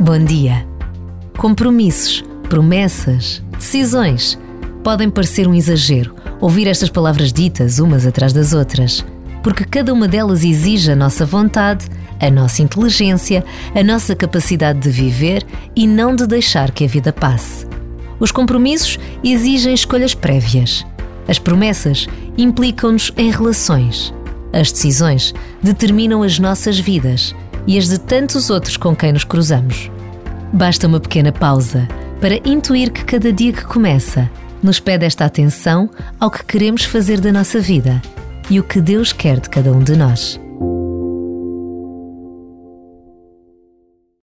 Bom dia. Compromissos, promessas, decisões. Podem parecer um exagero ouvir estas palavras ditas umas atrás das outras, porque cada uma delas exige a nossa vontade, a nossa inteligência, a nossa capacidade de viver e não de deixar que a vida passe. Os compromissos exigem escolhas prévias. As promessas implicam-nos em relações. As decisões determinam as nossas vidas e as de tantos outros com quem nos cruzamos. Basta uma pequena pausa para intuir que cada dia que começa nos pede esta atenção ao que queremos fazer da nossa vida e o que Deus quer de cada um de nós.